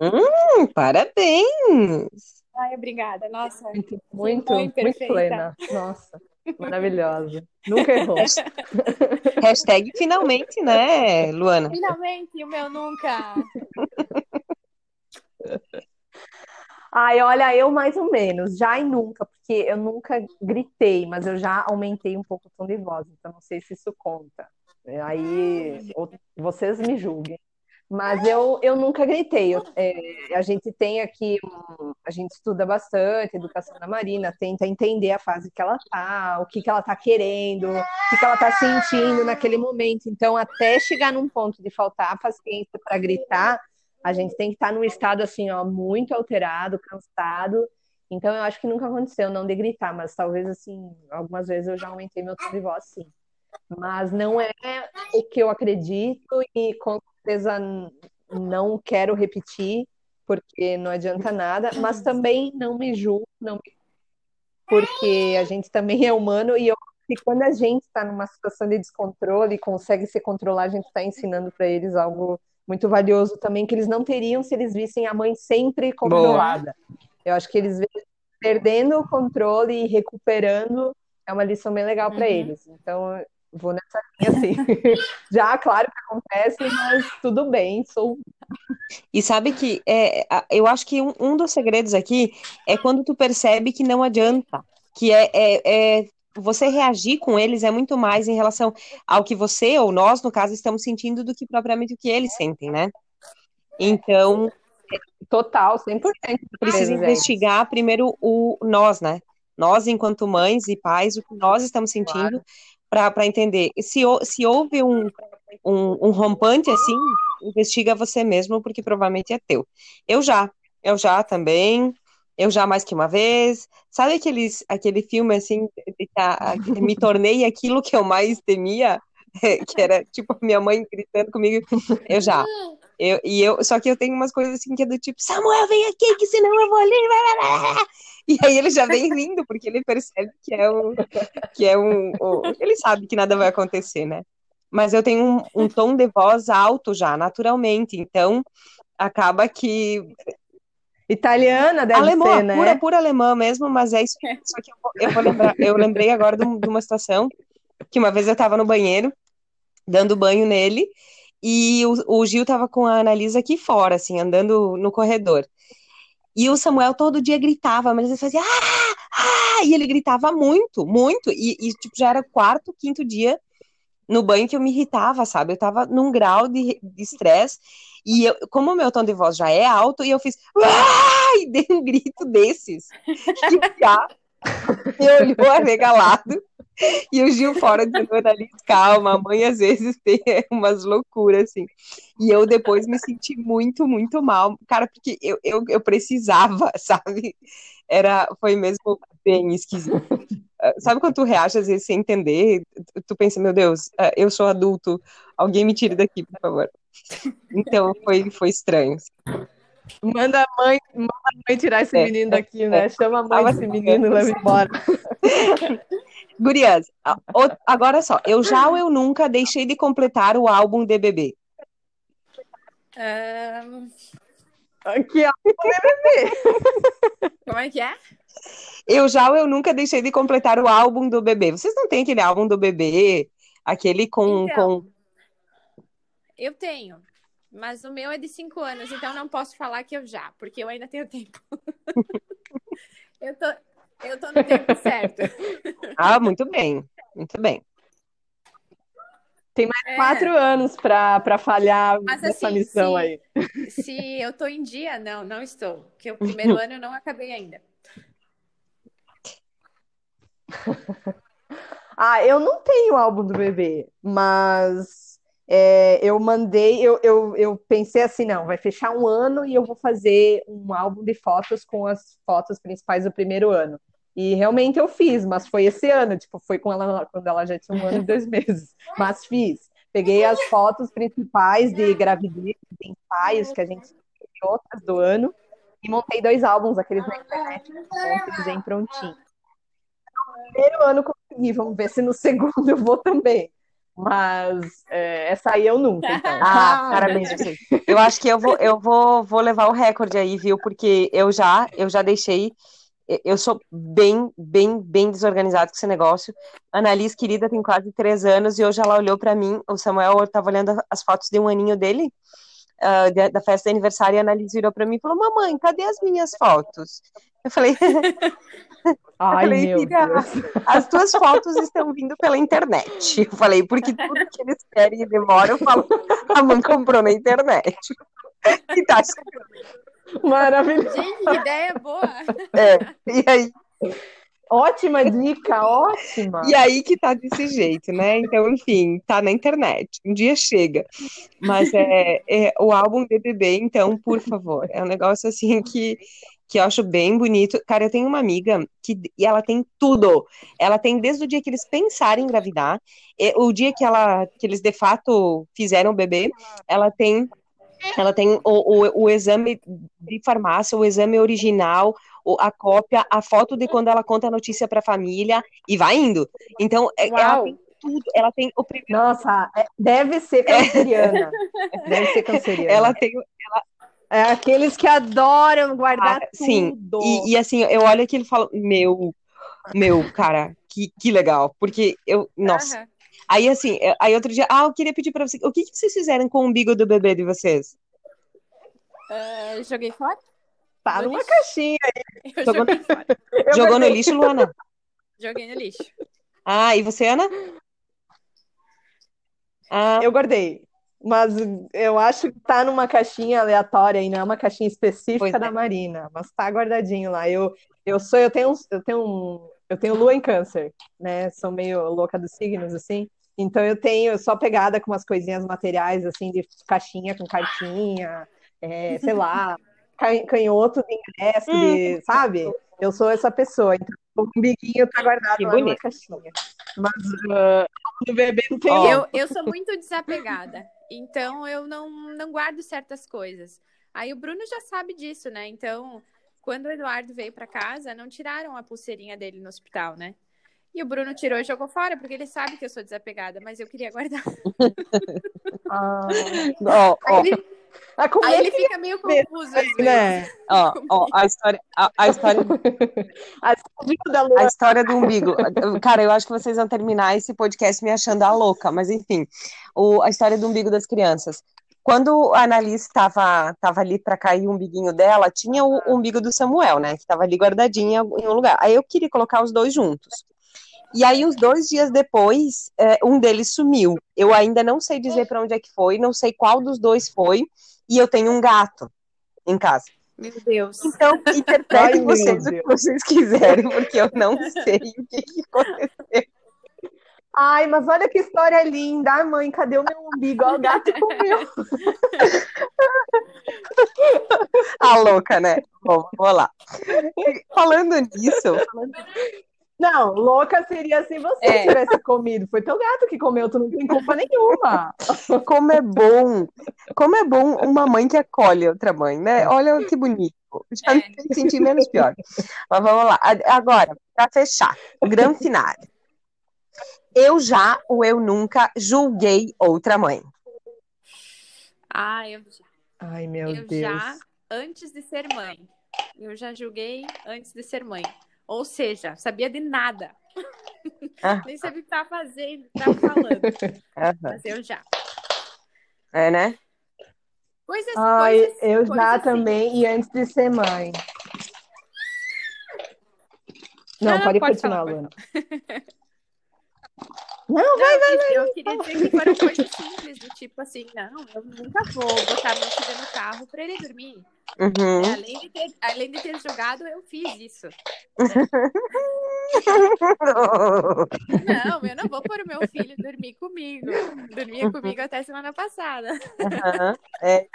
Hum, parabéns! Ai, obrigada. Nossa, Muito, muito, muito plena. Nossa, maravilhosa. Nunca errou. Hashtag finalmente, né, Luana? finalmente o meu nunca. Ai, olha, eu mais ou menos, já e nunca, porque eu nunca gritei, mas eu já aumentei um pouco o tom de voz, então não sei se isso conta. Aí ou- vocês me julguem. Mas eu, eu nunca gritei. É, a gente tem aqui, um- a gente estuda bastante educação da Marina, tenta entender a fase que ela tá, o que que ela tá querendo, o que que ela tá sentindo naquele momento. Então, até chegar num ponto de faltar a paciência para gritar, a gente tem que estar num estado assim, ó, muito alterado, cansado. Então, eu acho que nunca aconteceu, não de gritar, mas talvez assim, algumas vezes eu já aumentei meu tom de voz, sim. Mas não é o que eu acredito e com certeza não quero repetir, porque não adianta nada, mas também não me julgo, não me... porque a gente também é humano e eu que quando a gente está numa situação de descontrole e consegue se controlar, a gente está ensinando para eles algo muito valioso também que eles não teriam se eles vissem a mãe sempre controlada. Eu acho que eles veem perdendo o controle e recuperando é uma lição bem legal para Uhum. eles. Então, vou nessa linha assim. Já, claro que acontece, mas tudo bem, sou E sabe que é, eu acho que um, um dos segredos aqui é quando tu percebe que não adianta, que é, é, é você reagir com eles é muito mais em relação ao que você ou nós, no caso, estamos sentindo do que propriamente o que eles sentem, né? Então, total, 100%. precisa Presente. investigar primeiro o nós, né? Nós, enquanto mães e pais, o que nós estamos sentindo para entender. Se, se houve um, um, um rompante assim, investiga você mesmo, porque provavelmente é teu. Eu já, eu já também, eu já mais que uma vez. Sabe aqueles, aquele filme assim, de que a- a- me tornei aquilo que eu mais temia? Que era tipo minha mãe gritando comigo. Eu já. Eu, e eu, só que eu tenho umas coisas assim que é do tipo, Samuel, vem aqui, que senão eu vou ali. E aí ele já vem rindo, porque ele percebe que é um, que é um, o- ele sabe que nada vai acontecer, né? mas eu tenho um, um tom de voz alto já, naturalmente, então acaba que Italiana deve alemã, ser, né? pura, pura alemã mesmo, mas é isso. Só que eu, vou- eu vou lembrar, eu lembrei agora de, um- uma situação que uma vez eu tava no banheiro, dando banho nele, e o, o Gil tava com a Annalisa aqui fora, assim, andando no corredor. E o Samuel todo dia gritava, mas ele fazia ah, ah, e ele gritava muito, muito, e, e, tipo, já era quarto, quinto dia no banho que eu me irritava, sabe? Eu tava num grau de estresse, e eu, como o meu tom de voz já é alto, e eu fiz ah, e dei um grito desses. E Piá me olhou arregalado, e o Gil fora dizendo, Annalise, calma, a mãe às vezes tem umas loucuras, assim. E eu depois me senti muito, muito mal, cara, porque eu, eu, eu precisava, sabe? Era, foi mesmo bem esquisito. Ah, Sabe quando tu reage às vezes sem entender? Tu- pensa, meu Deus, ah, eu sou adulto, alguém me tire daqui, por favor. Então foi, foi estranho. Manda a mãe, manda a mãe tirar esse É, menino daqui, né? Chama a mãe desse menino e leva embora. Gurias, agora só, eu já ou eu nunca deixei de completar o álbum de bebê. Ahn, Aqui, ó. como é que é? Eu já ou eu nunca deixei de completar o álbum do bebê. Vocês não têm aquele álbum do bebê? Aquele com, Então. com... Eu tenho, mas o meu é de cinco anos, então não posso falar que eu já, porque eu ainda tenho tempo. eu, tô, eu tô no tempo certo. Ah, muito bem, muito bem. Tem mais É. quatro anos pra, pra falhar Mas, nessa assim, missão se- aí. Se eu tô em dia, não, não estou. Porque o primeiro ano eu não acabei ainda. Ah, eu não tenho álbum do bebê, mas é, eu mandei, eu, eu, eu pensei assim, não, vai fechar um ano e eu vou fazer um álbum de fotos com as fotos principais do primeiro ano. E realmente eu fiz, mas foi esse ano, tipo, foi com ela quando ela já tinha um ano e dois meses. Mas fiz. Peguei as fotos principais de gravidez, de ensaios que a gente e outras do ano, e montei dois álbuns, aqueles na internet, com bem prontinhos primeiro ano consegui, vamos ver se no segundo eu vou também. Mas é, essa aí eu nunca, então. Ah, parabéns, vocês. Eu acho que eu vou, eu vou, vou levar o recorde aí, viu? Porque eu já, eu já deixei. Eu sou bem, bem, bem desorganizado com esse negócio. A Annalise, querida, tem quase três anos e hoje ela olhou pra mim. O Samuel estava olhando as fotos de um aninho dele, ah, da, da festa de aniversário, e a Annalise virou pra mim e falou: Mamãe, cadê as minhas fotos? Eu falei: Ai, falei, meu filha. As tuas fotos estão vindo pela internet. Eu falei, porque tudo que eles querem e demoram, eu falo, a mãe comprou na internet. E tá chegando. Maravilhoso. Gente, que ideia boa! É, e aí, Ótima dica, ótima. e aí que tá desse jeito, né? Então, enfim, tá na internet. Um dia chega. Mas é, é o álbum BBB, então, por favor, é um negócio assim que, que eu acho bem bonito. Cara, eu tenho uma amiga que e ela tem tudo. Ela tem desde o dia que eles pensaram em engravidar, e o dia que ela que eles de fato fizeram o bebê, ela tem ela tem o, o, o exame de farmácia, o exame original, a cópia, a foto de quando ela conta a notícia para a família e vai indo. Então, é- ela Uau. tem tudo. Ela tem o primeiro, Nossa, é- deve ser canceriana. Deve ser canceriana. ela tem É aqueles que adoram guardar Ah, sim. tudo. E, e assim, eu olho aquilo e falo, meu, meu, cara, que, que legal. Porque eu, nossa. Aham. Aí assim, eu- aí outro dia, ah, eu queria pedir pra vocês, o que, que vocês fizeram com o umbigo do bebê de vocês? Ah, joguei fora? Tá no numa lixo. caixinha. Eu Jogou- joguei fora. Jogou no lixo, Luana? Joguei no lixo. Ah, e você, Ana? Ah, Eu guardei. Mas eu acho que tá numa caixinha aleatória e não é uma caixinha específica é. da Marina, mas tá guardadinho lá. Eu, eu sou, eu tenho, eu tenho um, eu tenho lua em câncer, né? Sou meio louca dos signos, assim. Então eu tenho, sou pegada com umas coisinhas materiais, assim, de caixinha com cartinha, é, sei lá, canhoto de ingresso, de, sabe? Eu sou essa pessoa. Então o umbiguinho tá guardado Que lá numa bonito. caixinha. Mas ah, no bebê não tem. Eu, eu sou muito desapegada, então eu não, não guardo certas coisas. Aí o Bruno já sabe disso, né? Então, quando o Eduardo veio para casa, não tiraram a pulseirinha dele no hospital, né? E o Bruno tirou e jogou fora, porque ele sabe que eu sou desapegada, mas eu queria guardar. Ah, ó, Ele- ah, como aí é ele que fica meio confuso às vezes. né? ó, ó, a história, a, a história, A história do umbigo. Cara, eu acho que vocês vão terminar esse podcast me achando a louca, mas enfim, o, a história do umbigo das crianças. Quando a Annalise estava tava ali para cair o umbiguinho dela, tinha o umbigo do Samuel, né? Que estava ali guardadinho em algum- em um lugar. Aí eu queria colocar os dois juntos. E aí, uns dois dias depois, é, um deles sumiu. Eu ainda não sei dizer para onde é que foi, não sei qual dos dois foi, e eu tenho um gato em casa. Meu Deus. Então, interpretem vocês o que vocês quiserem, porque eu não sei o que, que aconteceu. Ai, mas olha que história linda. Ai, mãe, cadê o meu umbigo? Ó, o gato comeu. Ah, louca, né? Bom, vamos lá. Falando nisso, Não, louca seria se você É. tivesse comido. Foi teu gato que comeu, tu não tem culpa nenhuma. como é bom, como é bom uma mãe que acolhe outra mãe, né? Olha que bonito. Já me fez sentir menos pior. Mas vamos lá. A- Agora, para fechar, o grande final. Eu já ou eu nunca julguei outra mãe. Ah, eu já. Ai, meu eu Deus. já, antes de ser mãe. Eu já julguei antes de ser mãe. Ou seja, sabia de nada. Ah. Nem sabia o que tava fazendo, o que tava falando. Mas eu já. É, né? Coisas, Ai, coisas, eu coisas já assim. também, e antes de ser mãe. Não, Não, pode, pode continuar, falar, Luana. Não, eu, eu queria dizer que foram coisas simples, do tipo assim, não, eu nunca vou botar meu filho no carro pra ele dormir. Uhum. Além, de ter, além de ter jogado, eu fiz isso. Não, eu não vou pôr o meu filho dormir comigo. Dormia comigo até semana passada. Aham, é.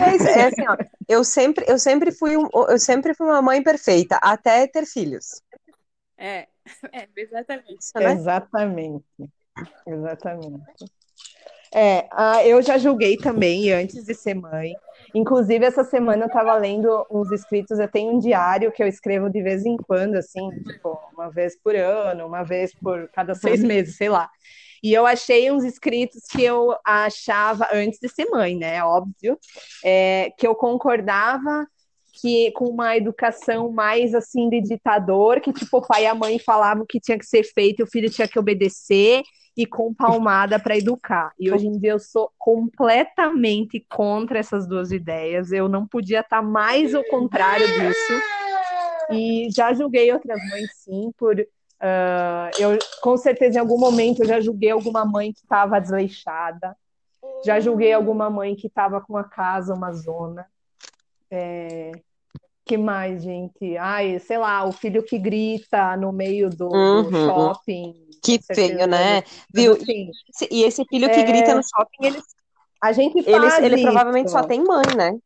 É, isso, é assim, ó, eu sempre, eu sempre fui um- eu sempre fui uma mãe perfeita, até ter filhos. É, é exatamente. Isso, né? Exatamente. Exatamente. É, ah, eu já julguei também antes de ser mãe. Inclusive, essa semana eu estava lendo uns escritos. Eu tenho um diário que eu escrevo de vez em quando, assim, tipo, uma vez por ano, uma vez por cada seis meses, sei lá. E eu achei uns escritos que eu achava antes de ser mãe, né? Óbvio, é, que eu concordava que com uma educação mais assim de ditador, que tipo o pai e a mãe falavam que tinha que ser feito e o filho tinha que obedecer e com palmada para educar. E hoje em dia eu sou completamente contra essas duas ideias. Eu não podia estar mais ao contrário disso. E já julguei outras mães sim por ah, eu com certeza em algum momento eu já julguei alguma mãe que estava desleixada. Já julguei alguma mãe que estava com a casa uma zona. É, que mais, gente? Ai, sei lá, o filho que grita no meio do, Uhum. shopping. Que feio, né? Viu? assim, E esse filho que É. grita no shopping, ele, a gente ele, faz ele provavelmente isso. só tem mãe, né?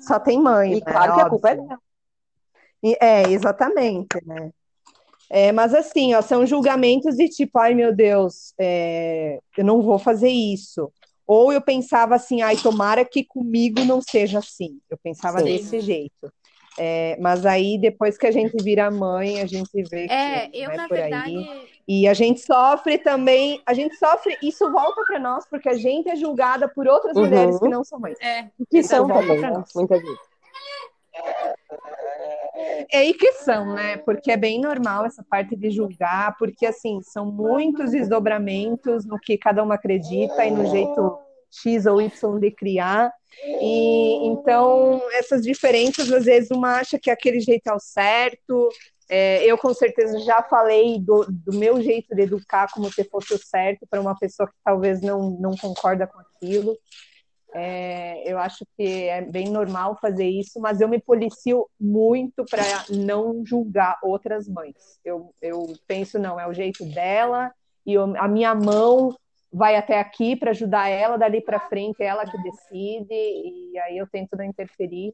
Só tem mãe, E né? claro que a culpa é Óbvio. dela. E- É, exatamente, né? É, mas assim, ó, são julgamentos de tipo, ai meu Deus, é, eu não vou fazer isso. Ou eu pensava assim, ai, tomara que comigo não seja assim. Eu pensava Sim. desse jeito. É, mas aí, depois que a gente vira mãe, a gente vê que É, não eu, é na por aí. verdade, E a gente sofre também, a gente sofre, isso volta para nós, porque a gente é julgada por outras Uhum. mulheres que não são mães. é, Que Então, são volta também, pra né? nós. Muitas vezes. É aí que são, né? Porque é bem normal essa parte de julgar, porque assim, são muitos desdobramentos no que cada uma acredita e no jeito X ou Y de criar. E então essas diferenças, às vezes, uma acha que aquele jeito é o certo. É, eu com certeza já falei do, do meu jeito de educar como se fosse o certo para uma pessoa que talvez não, não concorda com aquilo. É, eu acho que é bem normal fazer isso, mas eu me policio muito para não julgar outras mães. Eu, eu penso, não, é o jeito dela, e eu- a minha mão vai até aqui para ajudar ela, dali para frente é ela que decide, e aí eu tento não interferir.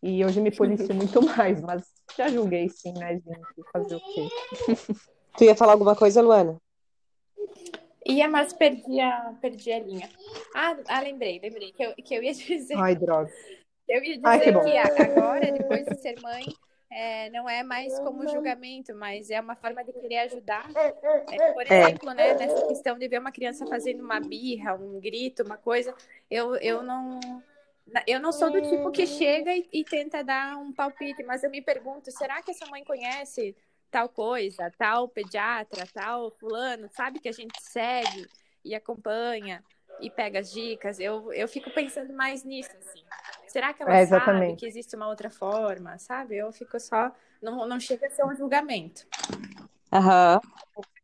E hoje me policio muito mais, mas já julguei sim, né, gente? Fazer o quê? Tu ia falar alguma coisa, Luana? Ia, mas perdi a, perdi a linha. Ah, ah, lembrei, lembrei que eu, que eu ia dizer Ai, droga. Eu ia dizer Ai, que que agora, depois de ser mãe, é, não é mais como julgamento, mas é uma forma de querer ajudar. É, por exemplo, né, nessa questão de ver uma criança fazendo uma birra, um grito, uma coisa, eu, eu não. Eu não sou do tipo que chega e, e tenta dar um palpite, mas eu me pergunto: será que essa mãe conhece tal coisa, tal pediatra, tal fulano, sabe que a gente segue e acompanha e pega as dicas? Eu, eu fico pensando mais nisso, assim. Será que ela é, sabe que existe uma outra forma, sabe? Eu fico só. Não, não chega a ser um julgamento. Aham. Uhum.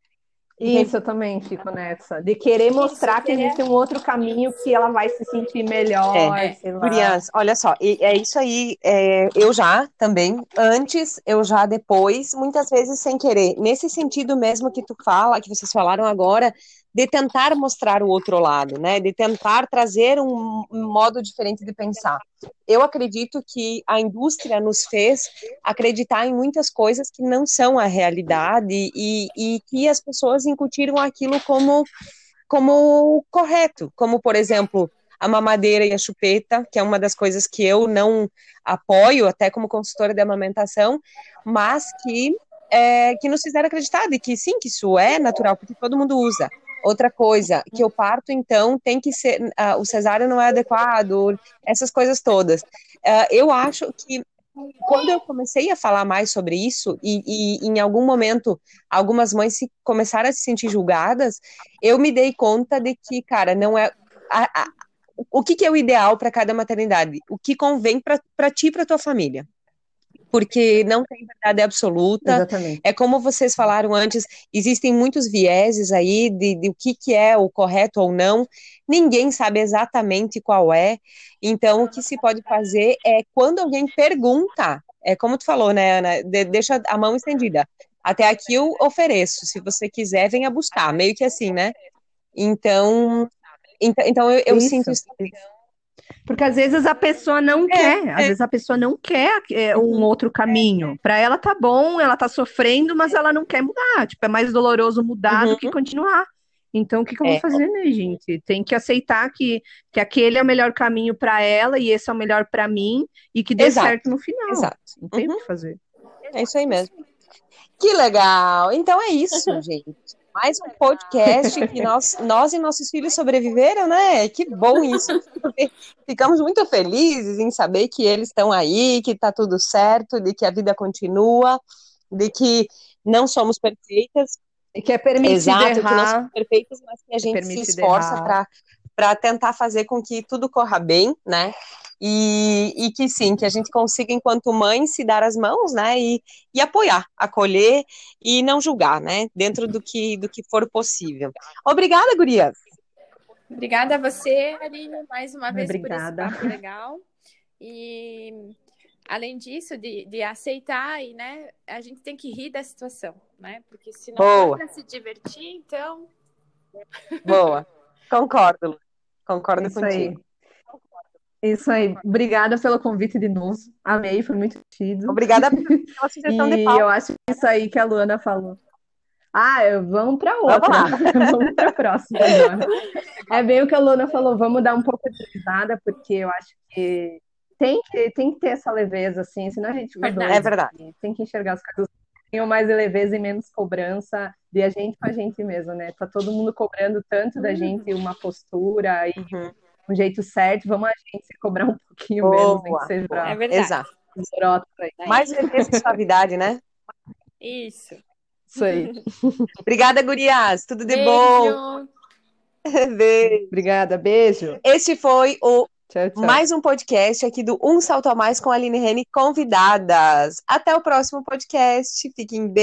Isso, eu também fico nessa. De querer mostrar que existe um outro caminho que ela vai se sentir melhor. É, Criança, olha só, é isso aí. É, eu já também, antes, eu já depois, muitas vezes sem querer. Nesse sentido mesmo que tu fala, que vocês falaram agora, de tentar mostrar o outro lado, né? De tentar trazer um, modo diferente de pensar. Eu acredito que a indústria nos fez acreditar em muitas coisas que não são a realidade e, e que as pessoas incutiram aquilo como como correto, como por exemplo a mamadeira e a chupeta, que é uma das coisas que eu não apoio, até como consultora de amamentação, mas que é, que nos fizeram acreditar de que sim, que isso é natural, porque todo mundo usa. Outra coisa, que o parto, então, tem que ser. Uh, o cesárea não é adequado, essas coisas todas. Uh, eu acho que quando eu comecei a falar mais sobre isso, e, e, em algum momento algumas mães se, começaram a se sentir julgadas, eu me dei conta de que, cara, não é. A, a, o que, que, é o ideal para cada maternidade? O que convém para ti e para tua família? Porque não tem verdade absoluta. Exatamente. É como vocês falaram antes, existem muitos vieses aí de, de o que, que é o correto ou não. Ninguém sabe exatamente qual é. Então, o que se pode fazer é quando alguém pergunta, é como tu falou, né, Ana? De, deixa a mão estendida. Até aqui eu ofereço. Se você quiser, venha buscar. Meio que assim, né? Então, então, então eu, eu sinto isso. Porque às vezes a pessoa não é, quer, às é. vezes a pessoa não quer é, um uhum. outro caminho. Para ela tá bom, ela tá sofrendo, mas ela não quer mudar. Tipo, é mais doloroso mudar uhum. do que uhum. continuar. Então, o que, que eu vou é. fazer, né, gente? Tem que aceitar que, que aquele é o melhor caminho para ela e esse é o melhor para mim e que dê Exato. certo no final. Exato. Não tem o que fazer. É isso aí mesmo. Que legal! Então é isso, gente mais um podcast que nós, nós e nossos filhos sobreviveram, né? Que bom isso. Ficamos muito felizes em saber que eles estão aí, que está tudo certo, de que a vida continua, de que não somos perfeitas. E que é permitido Exato, errar. que não somos perfeitas, mas que a gente é se esforça para tentar fazer com que tudo corra bem, né? E, e, que sim, que a gente consiga, enquanto mãe, se dar as mãos, né, e, e apoiar, acolher e não julgar, né, dentro do que, do que for possível. Obrigada, gurias! Obrigada a você, Aline, mais uma vez Obrigada. por esse papo legal. E além disso, de, de aceitar e, né, a gente tem que rir da situação, né? Porque se não para se divertir, então. Boa, concordo, concordo Isso contigo. Aí. Isso aí. Obrigada pelo convite de novo. Amei, foi muito divertido. Obrigada pela sugestão e de pauta. eu acho que isso aí que a Luana falou. Ah, vamos para outra. Vamos, para a próxima agora. É bem o que a Luana falou. Vamos dar um pouco de risada, porque eu acho que tem que, tem que ter essa leveza, assim, senão a gente fica doido. É verdade. Tem que enxergar as coisas tenham mais leveza e menos cobrança de a gente com a gente mesmo, né? Tá todo mundo cobrando tanto da uhum. gente uma postura e uhum um jeito certo, vamos a gente se cobrar um pouquinho boa, menos, nem que seja pra... É verdade. Exato. Mais suavidade, né? Isso. Isso aí. Obrigada, gurias. Tudo de beijo. bom. beijo. Obrigada, beijo. Este foi o tchau, tchau. mais um podcast aqui do Um Salto a Mais com a Aline Rene convidadas. Até o próximo podcast. Fiquem bem.